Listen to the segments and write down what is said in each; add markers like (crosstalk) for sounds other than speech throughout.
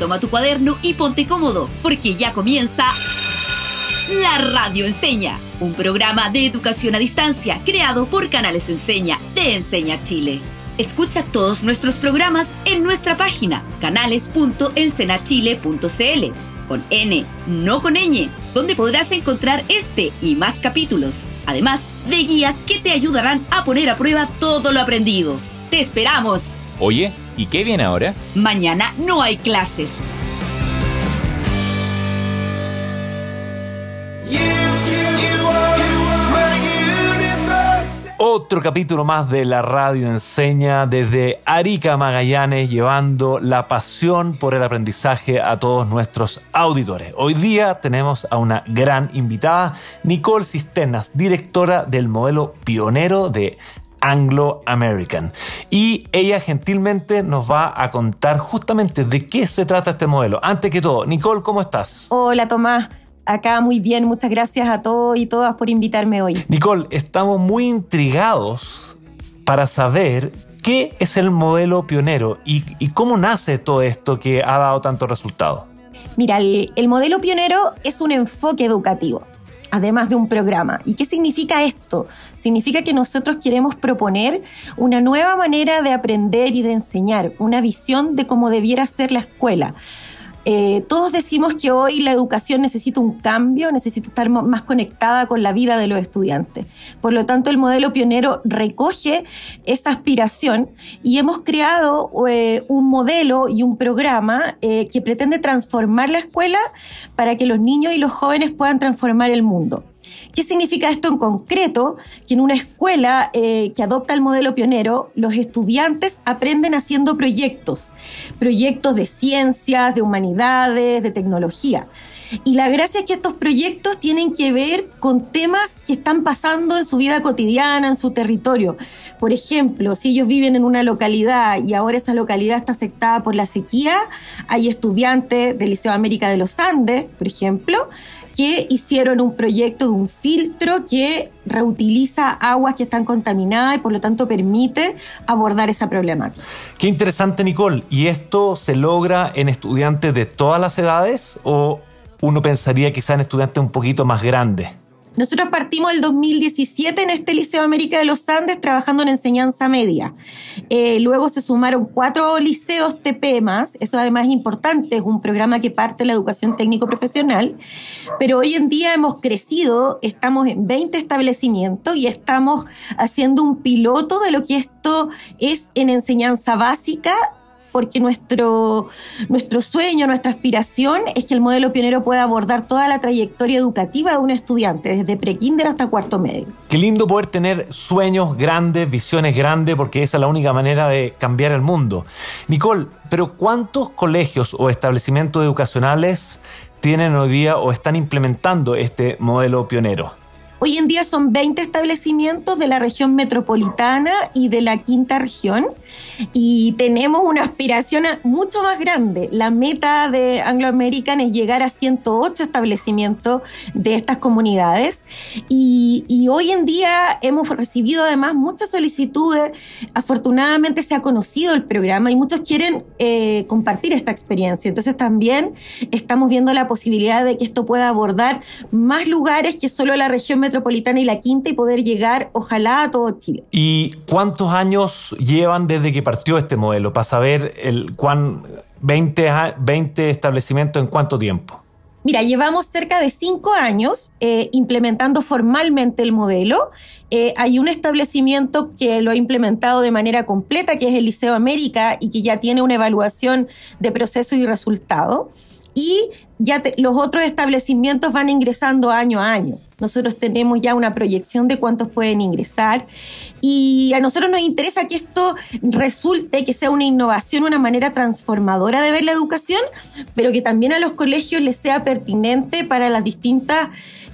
Toma tu cuaderno y ponte cómodo, porque ya comienza La Radio Enseña, un programa de educación a distancia creado por Canales Enseña de Enseña Chile. Escucha todos nuestros programas en nuestra página canales.ensenachile.cl con N, no con ñ, donde podrás encontrar este y más capítulos, además de guías que te ayudarán a poner a prueba todo lo aprendido. ¡Te esperamos! Oye, ¿y qué viene ahora? Mañana no hay clases. Otro capítulo más de la radio enseña desde Arica Magallanes, llevando la pasión por el aprendizaje a todos nuestros auditores. Hoy día tenemos a una gran invitada, Nicole Cisternas, directora del modelo pionero de Anglo American. Y ella gentilmente nos va a contar justamente de qué se trata este modelo. Antes que todo, Nicole, ¿cómo estás? Hola Tomás, acá muy bien. Muchas gracias a todos y todas por invitarme hoy. Nicole, estamos muy intrigados para saber qué es el modelo pionero y, y cómo nace todo esto que ha dado tanto resultado. Mira, el, el modelo pionero es un enfoque educativo además de un programa. ¿Y qué significa esto? Significa que nosotros queremos proponer una nueva manera de aprender y de enseñar, una visión de cómo debiera ser la escuela. Eh, todos decimos que hoy la educación necesita un cambio, necesita estar más conectada con la vida de los estudiantes. Por lo tanto, el modelo pionero recoge esa aspiración y hemos creado eh, un modelo y un programa eh, que pretende transformar la escuela para que los niños y los jóvenes puedan transformar el mundo. ¿Qué significa esto en concreto? Que en una escuela eh, que adopta el modelo pionero, los estudiantes aprenden haciendo proyectos, proyectos de ciencias, de humanidades, de tecnología. Y la gracia es que estos proyectos tienen que ver con temas que están pasando en su vida cotidiana, en su territorio. Por ejemplo, si ellos viven en una localidad y ahora esa localidad está afectada por la sequía, hay estudiantes del Liceo América de los Andes, por ejemplo, que hicieron un proyecto de un filtro que reutiliza aguas que están contaminadas y por lo tanto permite abordar esa problemática. Qué interesante, Nicole. ¿Y esto se logra en estudiantes de todas las edades o uno pensaría quizá en estudiantes un poquito más grandes? Nosotros partimos el 2017 en este Liceo América de los Andes trabajando en enseñanza media. Eh, luego se sumaron cuatro liceos TP más, eso además es importante, es un programa que parte de la educación técnico profesional, pero hoy en día hemos crecido, estamos en 20 establecimientos y estamos haciendo un piloto de lo que esto es en enseñanza básica porque nuestro, nuestro sueño, nuestra aspiración es que el modelo pionero pueda abordar toda la trayectoria educativa de un estudiante, desde prekinder hasta cuarto medio. Qué lindo poder tener sueños grandes, visiones grandes, porque esa es la única manera de cambiar el mundo. Nicole, pero ¿cuántos colegios o establecimientos educacionales tienen hoy día o están implementando este modelo pionero? Hoy en día son 20 establecimientos de la región metropolitana y de la quinta región y tenemos una aspiración mucho más grande. La meta de Anglo American es llegar a 108 establecimientos de estas comunidades y, hoy en día hemos recibido además muchas solicitudes. Afortunadamente se ha conocido el programa y muchos quieren eh, compartir esta experiencia. Entonces también estamos viendo la posibilidad de que esto pueda abordar más lugares que solo la región metropolitana metropolitana y la quinta y poder llegar, ojalá, a todo Chile. ¿Y cuántos años llevan desde que partió este modelo? Para saber el cuán 20, 20 establecimientos en cuánto tiempo. Mira, llevamos cerca de cinco años eh, implementando formalmente el modelo. Eh, hay un establecimiento que lo ha implementado de manera completa, que es el Liceo América, y que ya tiene una evaluación de proceso y resultado. Y ya los otros establecimientos van ingresando año a año. Nosotros tenemos ya una proyección de cuántos pueden ingresar y a nosotros nos interesa que esto resulte, que sea una innovación, una manera transformadora de ver la educación, pero que también a los colegios les sea pertinente para las distintas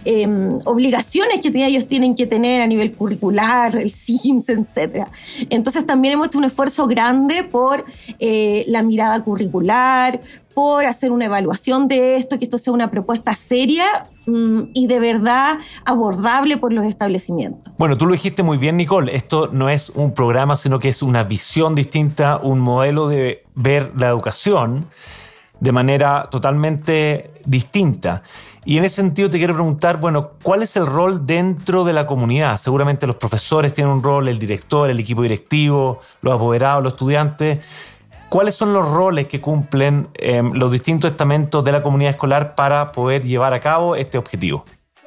em, obligaciones que ellos tienen que tener a nivel curricular, el SIMS, etc. Entonces también hemos hecho un esfuerzo grande por eh, la mirada curricular, por hacer una evaluación de esto, que esto sea una propuesta seria mm, y de verdad abordable por los establecimientos. Bueno, tú lo dijiste muy bien, Nicole, esto no es un programa, sino que es una visión distinta, un modelo de ver la educación. de manera totalmente distinta. Y en ese sentido te quiero preguntar, bueno, ¿cuál es el rol dentro de la comunidad? Seguramente los profesores tienen un rol, el director, el equipo directivo, los apoderados, los estudiantes. ¿Cuáles son los roles que cumplen em, los distintos estamentos de la comunidad escolar para poder llevar a cabo este objetivo?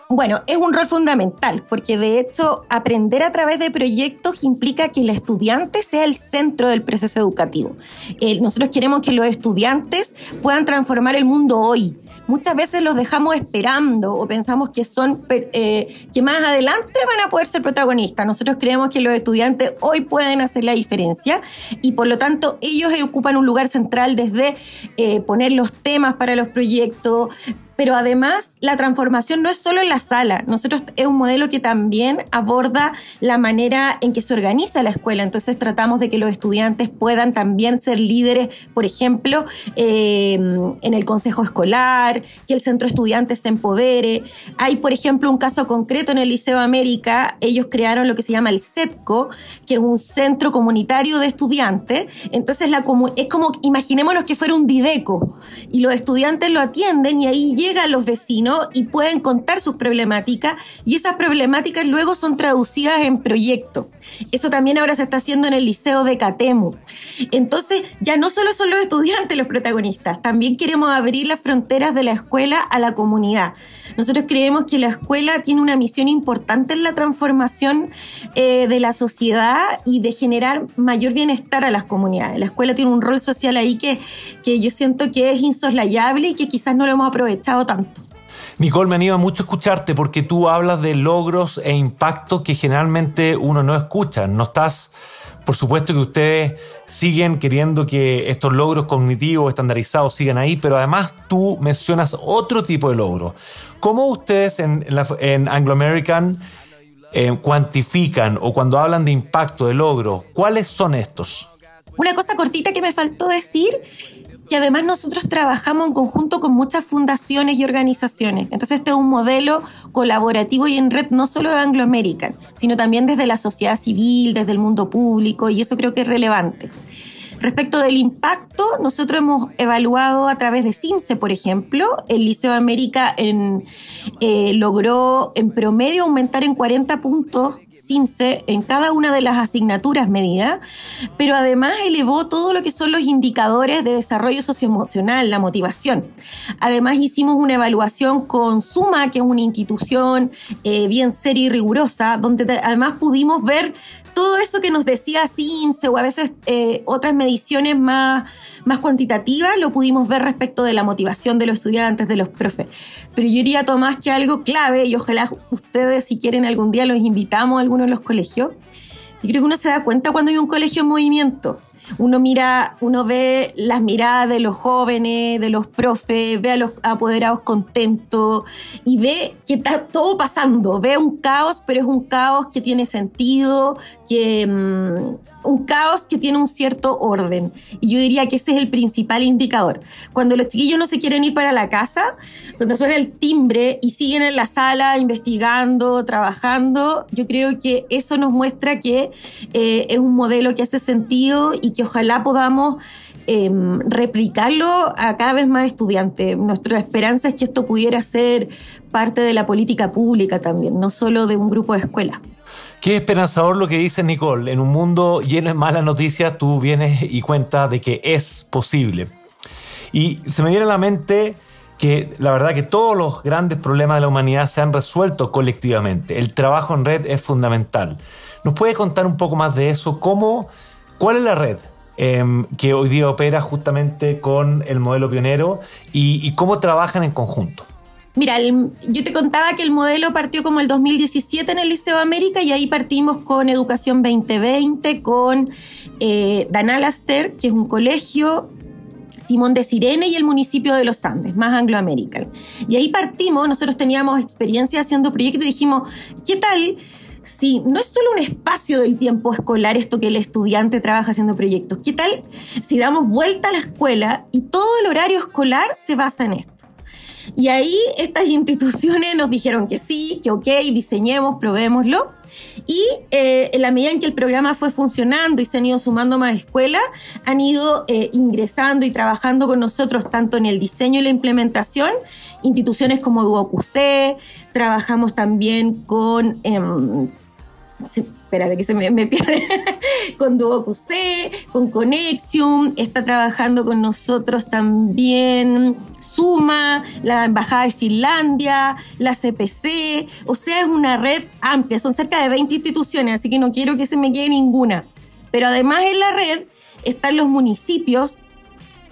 Bueno, es un rol fundamental, porque de hecho aprender a través de proyectos implica que el estudiante sea el centro del proceso educativo. Eh, nosotros queremos que los estudiantes puedan transformar el mundo hoy. Muchas veces los dejamos esperando o pensamos que son eh, que más adelante van a poder ser protagonistas. Nosotros creemos que los estudiantes hoy pueden hacer la diferencia y por lo tanto ellos ocupan un lugar central desde eh, poner los temas para los proyectos, pero además la transformación no es solo en la sala. Nosotros es un modelo que también aborda la manera en que se organiza la escuela. Entonces tratamos de que los estudiantes puedan también ser líderes, por ejemplo, eh, en el consejo escolar, que el centro estudiante se empodere. Hay, por ejemplo, un caso concreto en el Liceo América. Ellos crearon lo que se llama el CETCO, que es un centro comunitario de estudiantes. Entonces la es como, imaginémonos que fuera un Dideco y los estudiantes lo atienden y ahí llegan los vecinos y pueden contar sus problemáticas y esas problemáticas luego son traducidas en proyectos. Eso también ahora se está haciendo en el Liceo de Catemu. Entonces, ya no solo son los estudiantes los protagonistas, también queremos abrir las fronteras de la escuela a la comunidad. Nosotros creemos que la escuela tiene una misión importante en la transformación eh, de la sociedad y de generar mayor bienestar a las comunidades. La escuela tiene un rol social ahí que, que yo siento que es insoslayable y que quizás no lo hemos aprovechado tanto. Nicole, me anima mucho escucharte porque tú hablas de logros e impactos que generalmente uno no escucha. No estás, por supuesto que ustedes siguen queriendo que estos logros cognitivos estandarizados sigan ahí, pero además tú mencionas otro tipo de logros. ¿Cómo ustedes en, Anglo American eh, cuantifican o cuando hablan de impacto, de logro, cuáles son estos? Una cosa cortita que me faltó decir que además nosotros trabajamos en conjunto con muchas fundaciones y organizaciones. Entonces este es un modelo colaborativo y en red no solo de Anglo American, sino también desde la sociedad civil, desde el mundo público, y eso creo que es relevante. Respecto del impacto, nosotros hemos evaluado a través de CIMSE, por ejemplo, el Liceo América eh, logró en promedio aumentar en 40 puntos CIMSE en cada una de las asignaturas medidas, pero además elevó todo lo que son los indicadores de desarrollo socioemocional, la motivación. Además hicimos una evaluación con Suma, que es una institución eh, bien seria y rigurosa, donde además pudimos ver todo eso que nos decía CIMSE o a veces eh, otras mediciones más, más cuantitativas lo pudimos ver respecto de la motivación de los estudiantes, de los profes. Pero yo diría, Tomás, que algo clave, y ojalá ustedes si quieren algún día los invitamos a alguno de los colegios, y creo que uno se da cuenta cuando hay un colegio en movimiento uno mira, uno ve las miradas de los jóvenes, de los profes, ve a los apoderados contentos y ve que está todo pasando, ve un caos, pero es un caos que tiene sentido, que mm, un caos que tiene un cierto orden. Y yo diría que ese es el principal indicador. Cuando los chiquillos no se quieren ir para la casa, cuando suena el timbre y siguen en la sala investigando, trabajando, yo creo que eso nos muestra que eh, es un modelo que hace sentido y que que ojalá podamos em, replicarlo a cada vez más estudiantes. Nuestra esperanza es que esto pudiera ser parte de la política pública también, no solo de un grupo de escuela. Qué esperanzador lo que dice Nicole. En un mundo lleno de malas noticias, tú vienes y cuentas de que es posible. Y se me viene a la mente que la verdad que todos los grandes problemas de la humanidad se han resuelto colectivamente. El trabajo en red es fundamental. ¿Nos puede contar un poco más de eso? ¿Cómo ¿Cuál es la red em, que hoy día opera justamente con el modelo pionero y, cómo trabajan en conjunto? Mira, yo te contaba que el modelo partió como el 2017 en el Liceo América y ahí partimos con Educación 2020, con eh, Dan Alaster, que es un colegio, Simón de Sirene y el municipio de Los Andes, más angloamerican. Y ahí partimos, nosotros teníamos experiencia haciendo proyectos y dijimos, ¿qué tal si no es solo un espacio del tiempo escolar esto que el estudiante trabaja haciendo proyectos, ¿qué tal si damos vuelta a la escuela y todo el horario escolar se basa en esto? Y ahí estas instituciones nos dijeron que sí, que ok, diseñemos, probémoslo. Y eh, en la medida en que el programa fue funcionando y se han ido sumando más escuelas, han ido eh, ingresando y trabajando con nosotros tanto en el diseño y la implementación, instituciones como DuoQC, trabajamos también con... Em, espérate que se me, me pierde, (laughs) con DuoQC, con Conexium, está trabajando con nosotros también. Suma, la Embajada de Finlandia, la CPC, o sea, es una red amplia, son cerca de 20 instituciones, así que no quiero que se me quede ninguna. Pero además en la red están los municipios,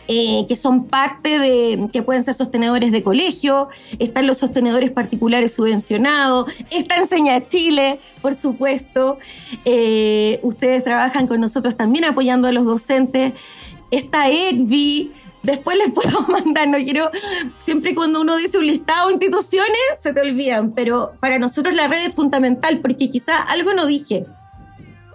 eh, que son parte de, que pueden ser sostenedores de colegio, están los sostenedores particulares subvencionados, está Enseña Chile, por supuesto, eh, ustedes trabajan con nosotros también apoyando a los docentes, está EGVI, después les (laughs) puedo mandar, no quiero, siempre cuando uno dice un listado de instituciones se te olvidan, pero para nosotros la red es fundamental porque quizá algo no dije.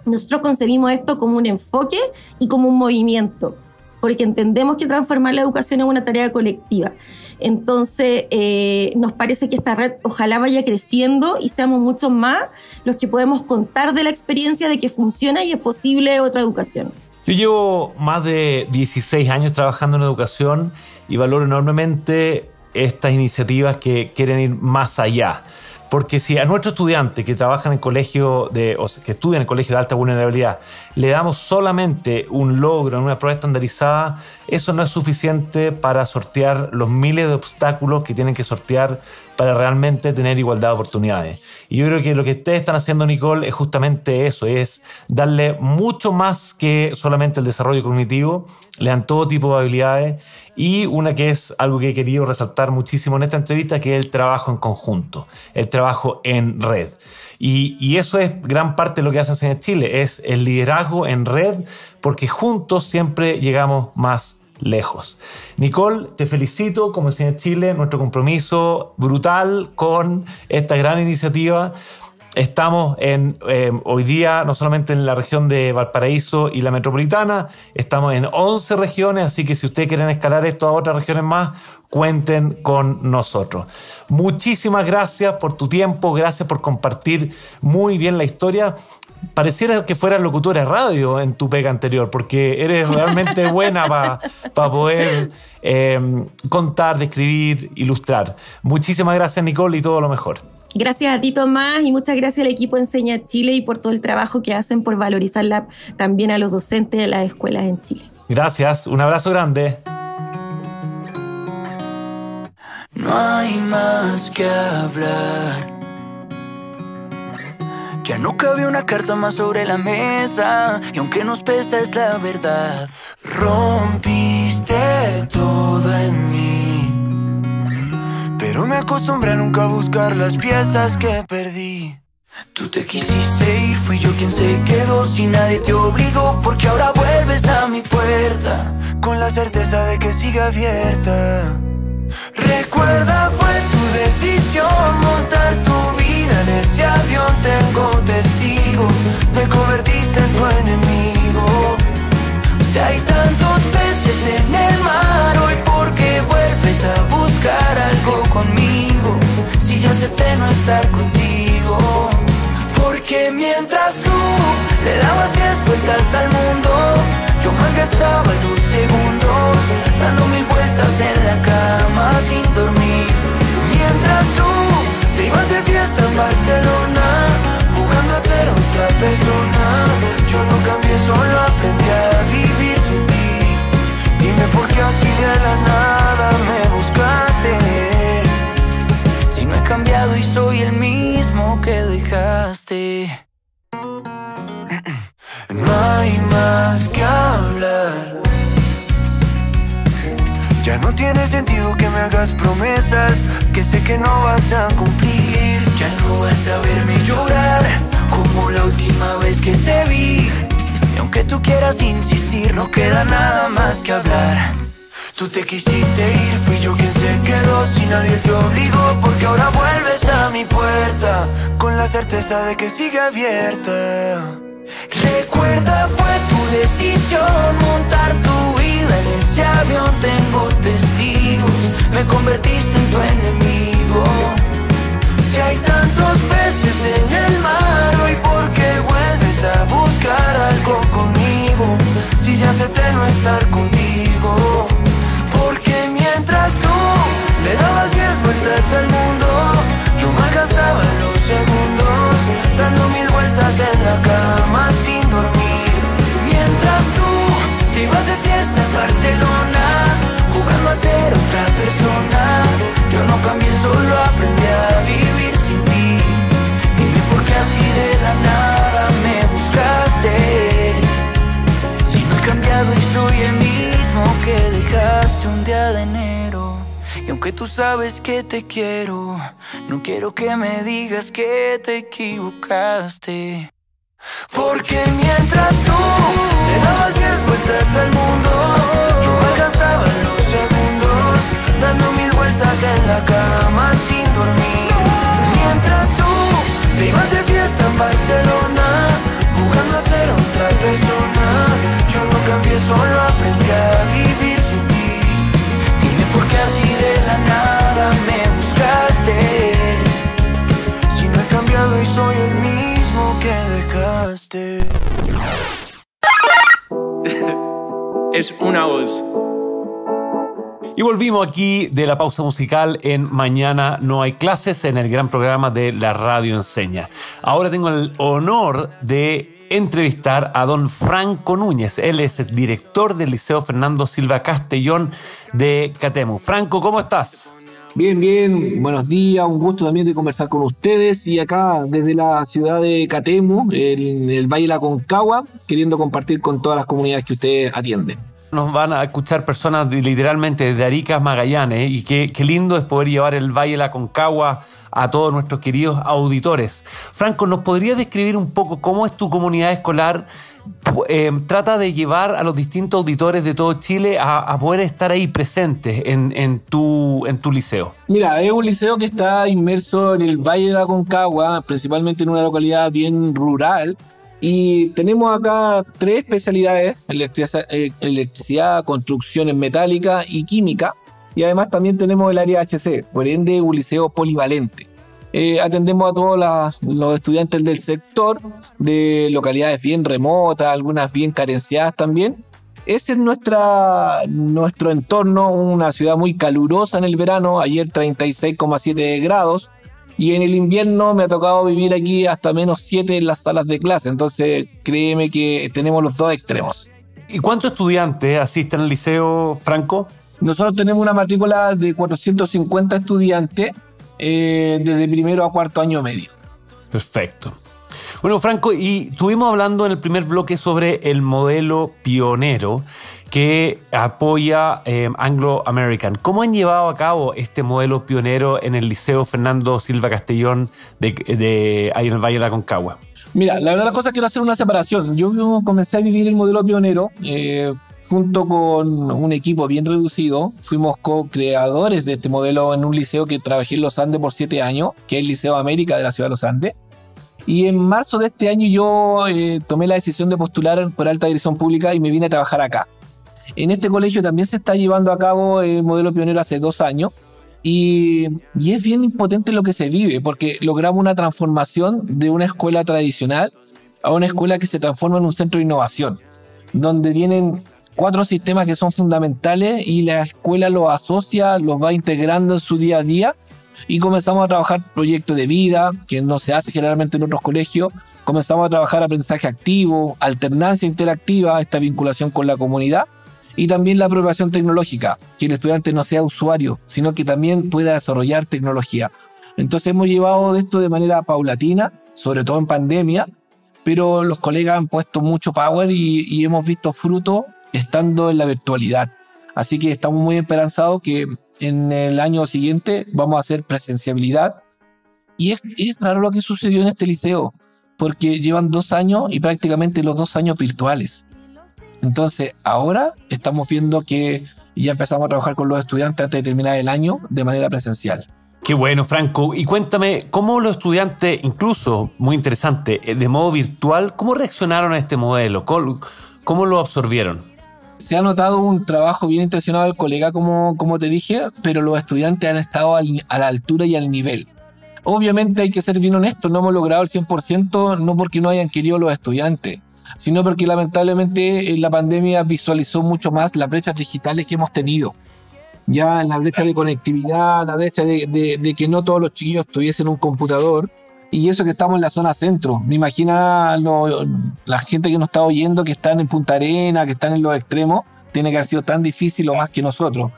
Nosotros concebimos esto como un enfoque y como un movimiento porque entendemos que transformar la educación es una tarea colectiva. Entonces, eh, nos parece que esta red ojalá vaya creciendo y seamos muchos más los que podemos contar de la experiencia de que funciona y es posible otra educación. Yo llevo más de 16 años trabajando en educación y valoro enormemente estas iniciativas que quieren ir más allá. Porque si a nuestros estudiantes que trabajan en colegio de, o que estudian en colegio de alta vulnerabilidad le damos solamente un logro en una prueba estandarizada, eso no es suficiente para sortear los miles de obstáculos que tienen que sortear para realmente tener igualdad de oportunidades. Y yo creo que lo que ustedes están haciendo, Nicole, es justamente eso, es darle mucho más que solamente el desarrollo cognitivo, le dan todo tipo de habilidades y una que es algo que he querido resaltar muchísimo en esta entrevista, que es el trabajo en conjunto, el trabajo en red. Y, eso es gran parte de lo que hace en Chile, es el liderazgo en red, porque juntos siempre llegamos más lejos. Nicole, te felicito como en Chile, nuestro compromiso brutal con esta gran iniciativa. Estamos en, eh, hoy día no solamente en la región de Valparaíso y la metropolitana, estamos en 11 regiones, así que si ustedes quieren escalar esto a otras regiones más, cuenten con nosotros. Muchísimas gracias por tu tiempo, gracias por compartir muy bien la historia. Pareciera que fueras locutora de radio en tu pega anterior, porque eres realmente (laughs) buena para poder eh, contar, describir, ilustrar. Muchísimas gracias Nicole y todo lo mejor. Gracias a ti, Tomás, y muchas gracias al equipo Enseña Chile y por todo el trabajo que hacen por valorizar también a los docentes de las escuelas en Chile. Gracias, un abrazo grande. No hay más que hablar. Ya no cabe una carta más sobre la mesa, y aunque nos pesa es la verdad. Rompiste todo en mí. Pero me acostumbré a nunca buscar las piezas que perdí. Tú te quisiste ir, fui yo quien se quedó Si nadie te obligó porque ahora vuelves a mi puerta Con la certeza de que sigue abierta Recuerda, fue tu decisión montar tu ese avión Tengo testigos, me convertiste en tu enemigo. Si hay tantos peces en el mar hoy porque vuelves a buscar algo conmigo Si ya acepté no estar contigo. Porque mientras tú le dabas diez vueltas al mundo Yo malgastaba los segundos Dando mil vueltas en la cama sin dormir Barcelona Jugando a ser otra persona. Yo no cambié, solo aprendí a vivir sin ti. Dime por qué así de la nada me buscaste. Si no he cambiado y soy el mismo que dejaste. No hay más que hablar. Ya no tiene sentido que me hagas promesas que sé que no vas a cumplir. Vas a verme llorar como la última vez que te vi. Y aunque tú quieras insistir, no queda nada más que hablar. Tú te quisiste ir, fui yo quien se quedó si nadie te obligó porque ahora vuelves a mi puerta con la certeza de que sigue abierta. Recuerda, fue tu decisión montar tu vida en ese avión. Tengo testigos, me convertiste en tu enemigo. Si hay tantos peces en te quiero, no quiero que me digas que te equivocaste. Porque mientras tú le dabas diez vueltas al mundo, es una voz. Y volvimos aquí de la pausa musical en Mañana no hay clases en el gran programa de la Radio Enseña. Ahora tengo el honor de entrevistar a don Franco Núñez. Él es el director del Liceo Fernando Silva Castellón de Catemu. Franco, ¿cómo estás? Bien, bien, buenos días, un gusto también de conversar con ustedes y acá desde la ciudad de Catemu, en el Valle de la Concagua, queriendo compartir con todas las comunidades que ustedes atienden nos van a escuchar personas literalmente de Arica Magallanes y qué, qué, lindo es poder llevar el Valle de la Concagua a todos nuestros queridos auditores. Franco, ¿nos podría describir un poco cómo es tu comunidad escolar? Eh, trata de llevar a los distintos auditores de todo Chile a, poder estar ahí presentes en, tu, liceo. Mira, es un liceo que está inmerso en el Valle de la Concagua, principalmente en una localidad bien rural, y tenemos acá tres especialidades, electricidad, eh, electricidad, construcciones metálicas y química. Y además también tenemos el área HC, por ende un liceo polivalente. Eh, atendemos a todos los estudiantes del sector, de localidades bien remotas, algunas bien carenciadas también. Ese es nuestra, nuestro entorno, una ciudad muy calurosa en el verano, ayer 36,7 grados, y en el invierno me ha tocado vivir aquí hasta menos 7 en las salas de clase. Entonces, créeme que tenemos los dos extremos. ¿Y cuántos estudiantes asisten al liceo Franco? Nosotros tenemos una matrícula de 450 estudiantes eh, desde primero a cuarto año medio. Perfecto. Bueno, Franco, y estuvimos hablando en el primer bloque sobre el modelo pionero que apoya eh, Anglo American. ¿Cómo han llevado a cabo este modelo pionero en el Liceo Fernando Silva Castellón de, de ahí en el Valle de la Concagua? Mira, la verdad la cosa es quiero hacer una separación. Yo comencé a vivir el modelo pionero eh, junto con un equipo bien reducido. Fuimos co-creadores de este modelo en un liceo que trabajé en Los Andes por siete años, que es el Liceo América de la ciudad de Los Andes. Y en marzo de este año yo eh, tomé la decisión de postular por alta dirección pública y me vine a trabajar acá. En este colegio también se está llevando a cabo el modelo pionero hace dos años y, y, es bien impotente lo que se vive porque logramos una transformación de una escuela tradicional a una escuela que se transforma en un centro de innovación, donde vienen cuatro sistemas que son fundamentales y la escuela los asocia, los va integrando en su día a día y comenzamos a trabajar proyectos de vida, que no se hace generalmente en otros colegios, comenzamos a trabajar aprendizaje activo, alternancia interactiva, esta vinculación con la comunidad y también la apropiación tecnológica, que el estudiante no sea usuario, sino que también pueda desarrollar tecnología. Entonces hemos llevado esto de manera paulatina, sobre todo en pandemia, pero los colegas han puesto mucho power y, y hemos visto fruto estando en la virtualidad. Así que estamos muy esperanzados que en el año siguiente vamos a hacer presenciabilidad. Y es, raro lo que sucedió en este liceo, porque llevan dos años y prácticamente los dos años virtuales. Entonces, ahora estamos viendo que ya empezamos a trabajar con los estudiantes antes de terminar el año de manera presencial. Qué bueno, Franco. Y cuéntame, ¿cómo los estudiantes, incluso, muy interesante, eh, de modo virtual, cómo reaccionaron a este modelo? ¿Cómo, cómo lo absorbieron? Se ha notado un trabajo bien intencionado del colega, como, como te dije, pero los estudiantes han estado a la altura y al nivel. Obviamente hay que ser bien honestos, no hemos logrado el 100%, no porque no hayan querido los estudiantes, sino porque lamentablemente la pandemia visualizó mucho más las brechas digitales que hemos tenido. Ya la brecha de conectividad, la brecha de, de, de que no todos los chiquillos tuviesen un computador, y eso que estamos en la zona centro. Me imagina lo, la gente que nos está oyendo, que están en Punta Arena, que están en los extremos, tiene que haber sido tan difícil o más que nosotros.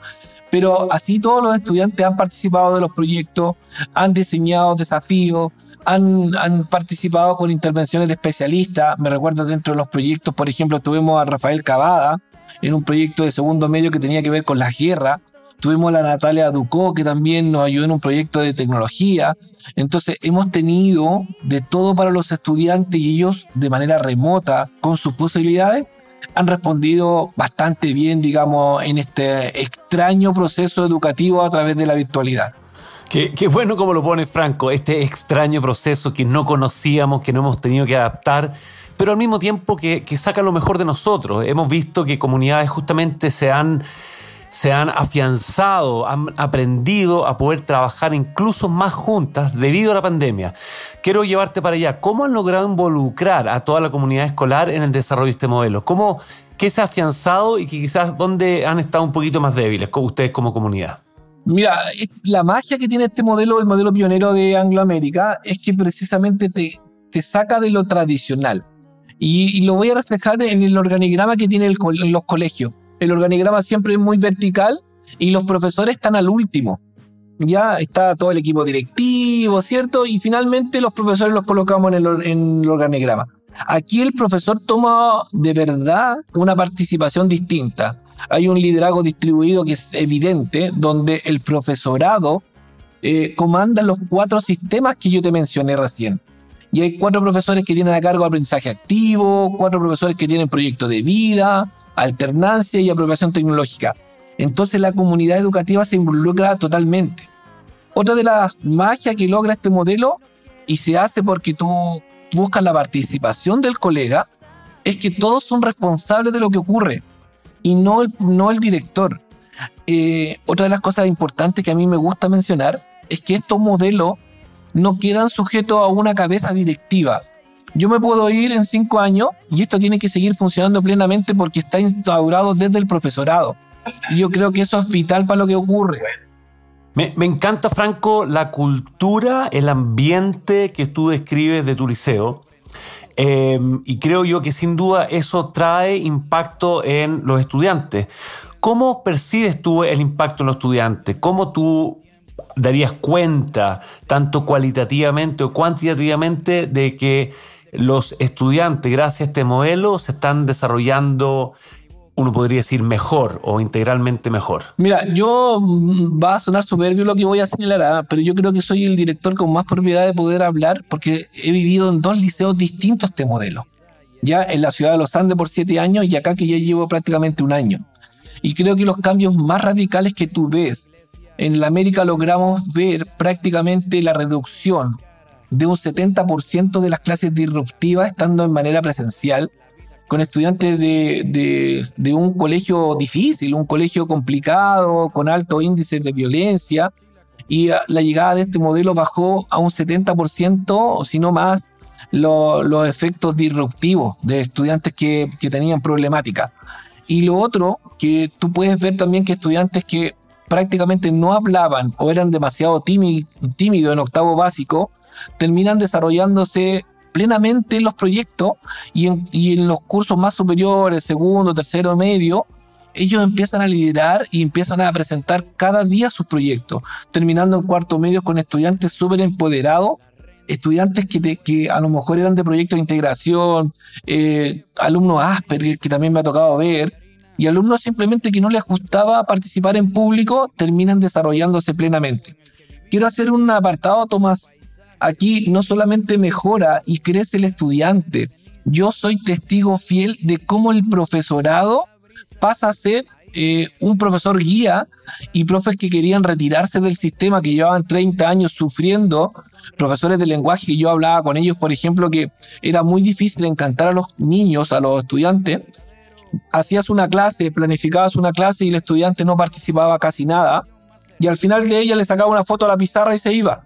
Pero así todos los estudiantes han participado de los proyectos, han diseñado desafíos, han, han, participado con intervenciones de especialistas. Me recuerdo dentro de los proyectos, por ejemplo, tuvimos a Rafael Cavada en un proyecto de segundo medio que tenía que ver con las guerras, Tuvimos a la Natalia Ducó, que también nos ayudó en un proyecto de tecnología. Entonces, hemos tenido de todo para los estudiantes y ellos, de manera remota, con sus posibilidades, han respondido bastante bien, digamos, en este extraño proceso educativo a través de la virtualidad. Qué, bueno como lo pone Franco, este extraño proceso que no conocíamos, que no hemos tenido que adaptar, pero al mismo tiempo que, que saca lo mejor de nosotros. Hemos visto que comunidades justamente se han se han afianzado, han aprendido a poder trabajar incluso más juntas debido a la pandemia. Quiero llevarte para allá. ¿Cómo han logrado involucrar a toda la comunidad escolar en el desarrollo de este modelo? ¿Cómo, ¿Qué se ha afianzado y que quizás dónde han estado un poquito más débiles ustedes como comunidad? Mira, la magia que tiene este modelo, el modelo pionero de Angloamérica, es que precisamente te, te saca de lo tradicional. Y, lo voy a reflejar en el organigrama que tienen los colegios el organigrama siempre es muy vertical y los profesores están al último. Ya está todo el equipo directivo, ¿cierto? Y finalmente los profesores los colocamos en el, organigrama. Aquí el profesor toma de verdad una participación distinta. Hay un liderazgo distribuido que es evidente, donde el profesorado eh, comanda los cuatro sistemas que yo te mencioné recién. Y hay cuatro profesores que tienen a cargo aprendizaje activo, cuatro profesores que tienen proyecto de vida, alternancia y apropiación tecnológica. Entonces la comunidad educativa se involucra totalmente. Otra de las magias que logra este modelo, y se hace porque tú buscas la participación del colega, es que todos son responsables de lo que ocurre y no el, no el director. Eh, otra de las cosas importantes que a mí me gusta mencionar es que estos modelos no quedan sujetos a una cabeza directiva, yo me puedo ir en cinco años y esto tiene que seguir funcionando plenamente porque está instaurado desde el profesorado. Y yo creo que eso es vital para lo que ocurre. Me, encanta, Franco, la cultura, el ambiente que tú describes de tu liceo. Eh, y creo yo que sin duda eso trae impacto en los estudiantes. ¿Cómo percibes tú el impacto en los estudiantes? ¿Cómo tú darías cuenta, tanto cualitativamente o cuantitativamente, de que los estudiantes, gracias a este modelo, se están desarrollando uno podría decir mejor o integralmente mejor? Mira, yo mm, va a sonar soberbio lo que voy a señalar, ¿ah? pero yo creo que soy el director con más propiedad de poder hablar porque he vivido en dos liceos distintos este modelo. Ya en la ciudad de Los Andes por siete años y acá que ya llevo prácticamente un año. Y creo que los cambios más radicales que tú ves en la América logramos ver prácticamente la reducción de un 70% de las clases disruptivas estando en manera presencial, con estudiantes de, de, un colegio difícil, un colegio complicado, con altos índices de violencia, y la llegada de este modelo bajó a un 70%, o si no más, los efectos disruptivos de estudiantes que, que tenían problemática. Y lo otro, que tú puedes ver también que estudiantes que prácticamente no hablaban o eran demasiado tímidos en octavo básico, terminan desarrollándose plenamente en los proyectos y en, los cursos más superiores, segundo, tercero, medio, ellos empiezan a liderar y empiezan a presentar cada día sus proyectos, terminando en cuarto medio con estudiantes súper empoderados, estudiantes que, a lo mejor eran de proyectos de integración, eh, alumnos Asperger que también me ha tocado ver, y alumnos simplemente que no les gustaba participar en público, terminan desarrollándose plenamente. Quiero hacer un apartado, Tomás, aquí no solamente mejora y crece el estudiante, yo soy testigo fiel de cómo el profesorado pasa a ser eh, un profesor guía y profes que querían retirarse del sistema, que llevaban 30 años sufriendo, profesores de lenguaje que yo hablaba con ellos, por ejemplo, que era muy difícil encantar a los niños, a los estudiantes. Hacías una clase, planificabas una clase y el estudiante no participaba casi nada. Y al final de ella le sacaba una foto a la pizarra y se iba.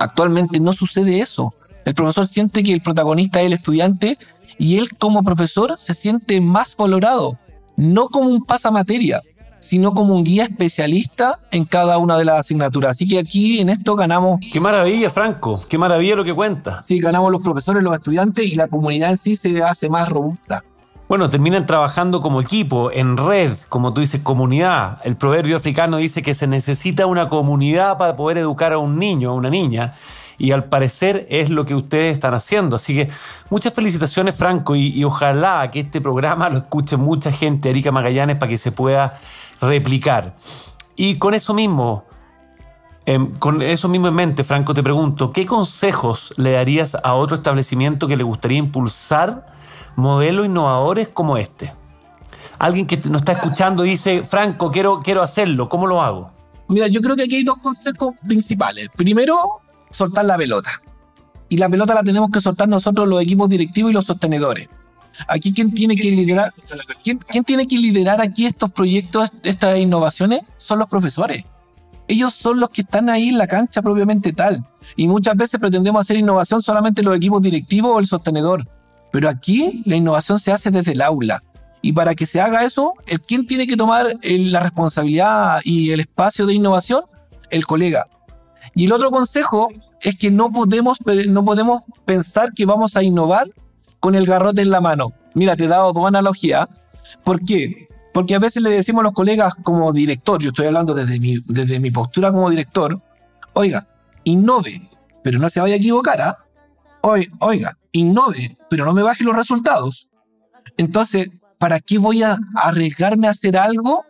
Actualmente no sucede eso. El profesor siente que el protagonista es el estudiante y él como profesor se siente más valorado, no como un pasamateria, sino como un guía especialista en cada una de las asignaturas. Así que aquí en esto ganamos. Qué maravilla, Franco, qué maravilla lo que cuenta. Sí, ganamos los profesores, los estudiantes y la comunidad en sí se hace más robusta. Bueno, terminan trabajando como equipo, en red, como tú dices, comunidad. El proverbio africano dice que se necesita una comunidad para poder educar a un niño, a una niña. Y al parecer es lo que ustedes están haciendo. Así que muchas felicitaciones, Franco, y, ojalá que este programa lo escuche mucha gente, Erika Magallanes, para que se pueda replicar. Y con eso mismo, em, con eso mismo en mente, Franco, te pregunto, ¿qué consejos le darías a otro establecimiento que le gustaría impulsar modelos innovadores como este? Alguien que nos está escuchando dice, Franco, quiero, quiero hacerlo, ¿cómo lo hago? Mira, yo creo que aquí hay dos consejos principales. Primero, soltar la pelota. Y la pelota la tenemos que soltar nosotros, los equipos directivos y los sostenedores. Aquí, ¿quién tiene que liderar? ¿Quién, quién tiene que liderar aquí estos proyectos, estas innovaciones? Son los profesores. Ellos son los que están ahí en la cancha propiamente tal. Y muchas veces pretendemos hacer innovación solamente los equipos directivos o el sostenedor. Pero aquí la innovación se hace desde el aula. Y para que se haga eso, ¿quién tiene que tomar la responsabilidad y el espacio de innovación? El colega. Y el otro consejo es que no podemos, no podemos pensar que vamos a innovar con el garrote en la mano. Mira, te he dado dos analogías. ¿Por qué? Porque a veces le decimos a los colegas como director, yo estoy hablando desde mi, desde mi postura como director, oiga, innove, pero no se vaya a equivocar, ¿ah? Oiga, innove, pero no me baje los resultados. Entonces, ¿para qué voy a arriesgarme a hacer algo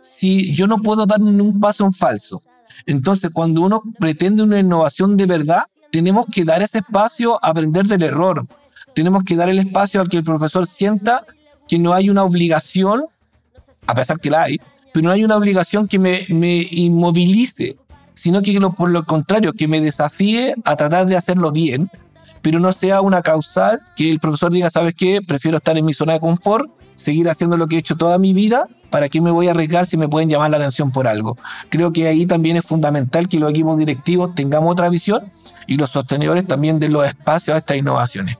si yo no puedo dar un paso en falso? Entonces, cuando uno pretende una innovación de verdad, tenemos que dar ese espacio a aprender del error. Tenemos que dar el espacio al que el profesor sienta que no hay una obligación, a pesar que la hay, pero no hay una obligación que me, me inmovilice, sino que por lo contrario, que me desafíe a tratar de hacerlo bien, pero no sea una causal que el profesor diga, ¿sabes qué? Prefiero estar en mi zona de confort seguir haciendo lo que he hecho toda mi vida, ¿para qué me voy a arriesgar si me pueden llamar la atención por algo? Creo que ahí también es fundamental que los equipos directivos tengamos otra visión y los sostenedores también den los espacios a estas innovaciones.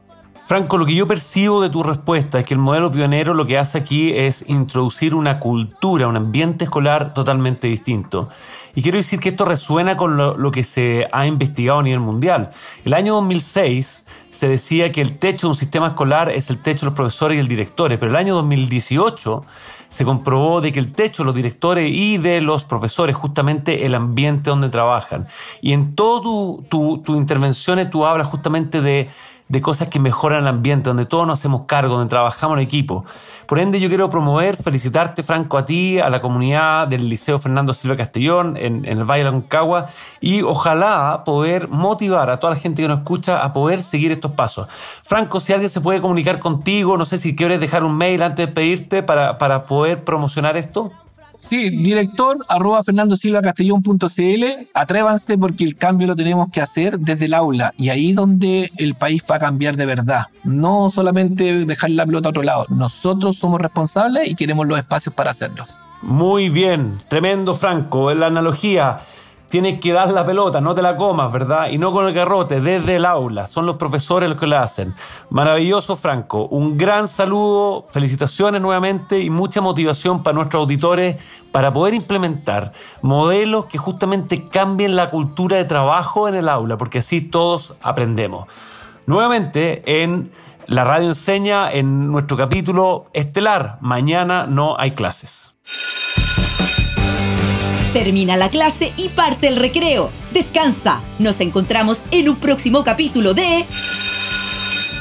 Franco, lo que yo percibo de tu respuesta es que el modelo pionero lo que hace aquí es introducir una cultura, un ambiente escolar totalmente distinto. Y quiero decir que esto resuena con lo, que se ha investigado a nivel mundial. El año 2006 se decía que el techo de un sistema escolar es el techo de los profesores y el directores, pero el año 2018 se comprobó de que el techo de los directores y de los profesores, justamente el ambiente donde trabajan. Y en todas tus tu, tu intervenciones tú hablas justamente de de cosas que mejoran el ambiente, donde todos nos hacemos cargo, donde trabajamos en equipo. Por ende, yo quiero promover, felicitarte, Franco, a ti, a la comunidad del Liceo Fernando Silva Castellón, en, el Valle de Concagua, y ojalá poder motivar a toda la gente que nos escucha a poder seguir estos pasos. Franco, si alguien se puede comunicar contigo, no sé si quieres dejar un mail antes de pedirte para, para poder promocionar esto. Sí, director arroba fernandosilvacastellón.cl. Atrévanse porque el cambio lo tenemos que hacer desde el aula y ahí donde el país va a cambiar de verdad. No solamente dejar la pelota a otro lado. Nosotros somos responsables y queremos los espacios para hacerlos. Muy bien, tremendo Franco. La analogía tienes que dar la pelota, no te la comas, ¿verdad? Y no con el garrote, desde el aula. Son los profesores los que la hacen. Maravilloso, Franco. Un gran saludo, felicitaciones nuevamente y mucha motivación para nuestros auditores para poder implementar modelos que justamente cambien la cultura de trabajo en el aula, porque así todos aprendemos. Nuevamente en la radio enseña en nuestro capítulo estelar. Mañana no hay clases. Termina la clase y parte el recreo. Descansa. Nos encontramos en un próximo capítulo de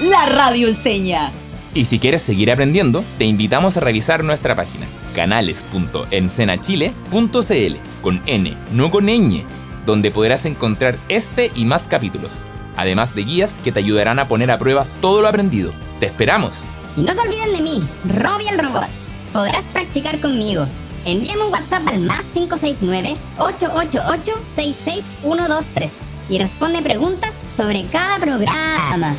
La Radio Enseña. Y si quieres seguir aprendiendo, te invitamos a revisar nuestra página canales.encenachile.cl con N, no con ñ, donde podrás encontrar este y más capítulos, además de guías que te ayudarán a poner a prueba todo lo aprendido. ¡Te esperamos! Y no se olviden de mí, Robbie el Robot. Podrás practicar conmigo Envíame un WhatsApp al más 569-888-66123 y responde preguntas sobre cada programa.